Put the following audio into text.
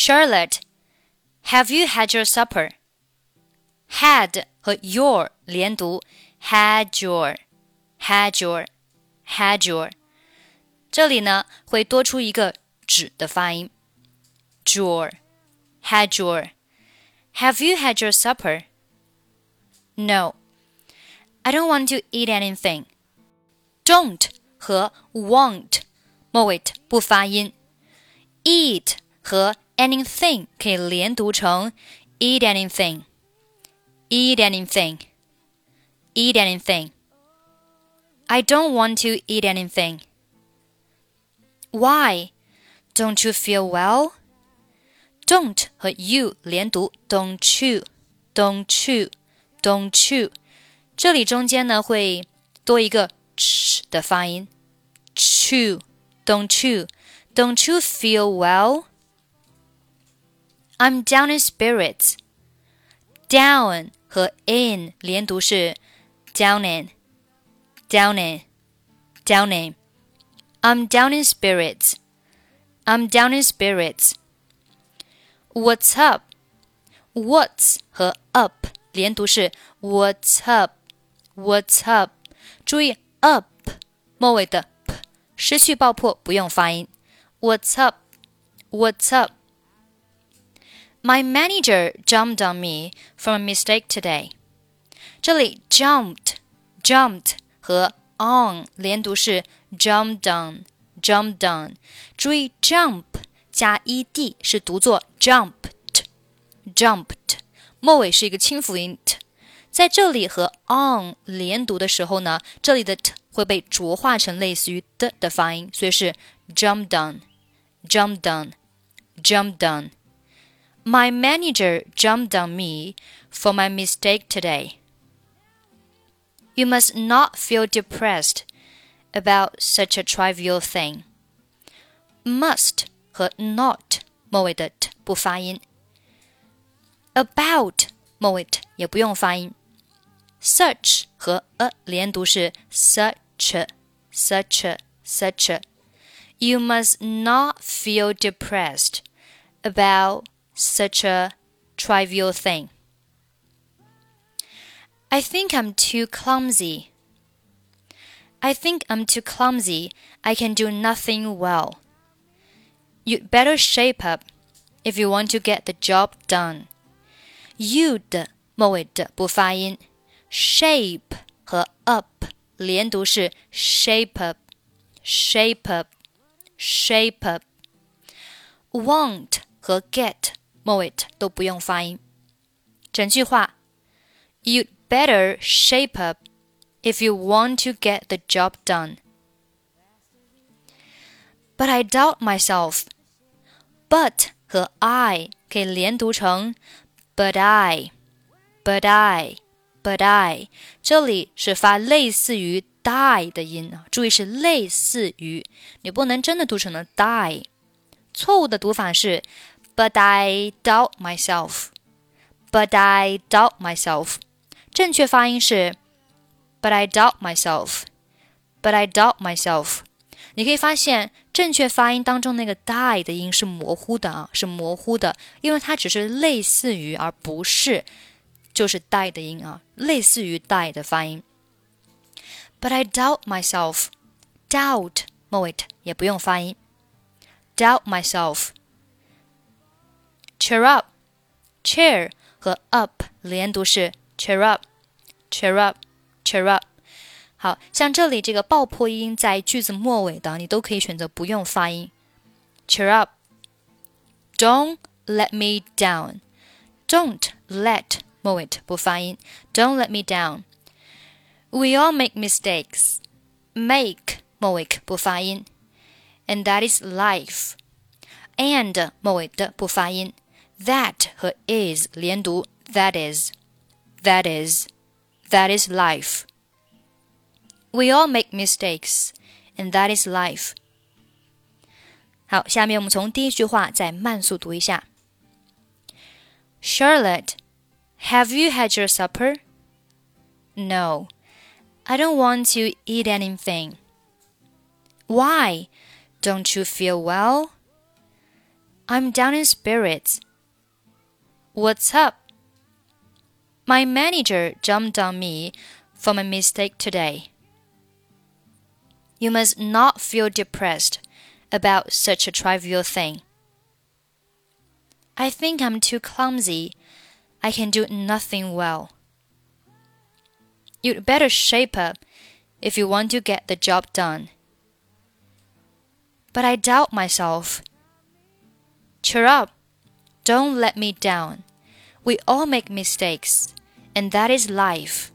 Charlotte, have you had your supper? Had 和 your 连读，had your，had had your，这里呢会多出一个指的发音，your，had your。Have you had your supper? No. I don't want to eat anything. Don't 和 won't 末尾不发音，eat 和 anything 可以连读成 eat anything, eat anything, eat anything. I don't want to eat anything. Why? Don't you feel well? Don't 和 you 连读，Don't you, Don't you, Don't you。这里中间呢会多一个 ch 的发音。Chew, Don't you, Don't you feel well? I'm down in spirits. Down 和 in 连读是 down in, down in, down in. I'm down in spirits. I'm down in spirits. What's up? What's 和 up 连读是 What's up? What's up? 注意 up 末尾的 p 失去爆破，不用发音。What's up? What's up? My manager jumped on me from a mistake today. today。这里 jumped jumped 和 on 连读是 jump down jump down。注意 jump 加 e d 是读作 jumped jumped，末尾是一个清辅音 t。在这里和 on 连读的时候呢，这里的 t 会被浊化成类似于的的发音，所以是 jump down jump down jump down。my manager jumped on me for my mistake today. You must not feel depressed about such a trivial thing. Must 和 not moit t 不发音，about 末尾 t 也不用发音。Such such such such. You must not feel depressed about such a trivial thing. I think I'm too clumsy. I think I'm too clumsy. I can do nothing well. You'd better shape up if you want to get the job done. You 的末尾的不发音，shape 和 up 连读是 shape up, shape up, shape up。want 和 get 末尾都不用发音。整句话，You'd better shape up if you want to get the job done. But I doubt myself. But 和 I 可以连读成 But I, But I, But I。这里是发类似于 die 的音啊，注意是类似于，你不能真的读成了 die。错误的读法是 but I doubt myself. But I doubt myself. 正确发音是 But I doubt myself. But I doubt myself. 你可以发现，正确发音当中那个 die 的音是模糊的啊，是模糊的，因为它只是类似于，而不是就是 die 的音啊，类似于 die 的发音。But I doubt myself. Doubt 末尾也不用发音。Doubt myself cheer up, cheer 和 up 连读是 cheer up, cheer up, cheer up。好像这里这个爆破音在句子末尾的，你都可以选择不用发音。Cheer up, don't let me down, don't let 末尾不发音，don't let me down. We all make mistakes, make 末尾不发音，and that is life。and 末尾的不发音。that 和 is 连读，that is, that is, that is life. We all make mistakes, and that is life. 好，下面我们从第一句话再慢速读一下。Charlotte, have you had your supper? No, I don't want to eat anything. Why? Don't you feel well? I'm down in spirits. What's up? My manager jumped on me for my mistake today. You must not feel depressed about such a trivial thing. I think I'm too clumsy. I can do nothing well. You'd better shape up if you want to get the job done. But I doubt myself. Cheer up. Don't let me down. We all make mistakes, and that is life.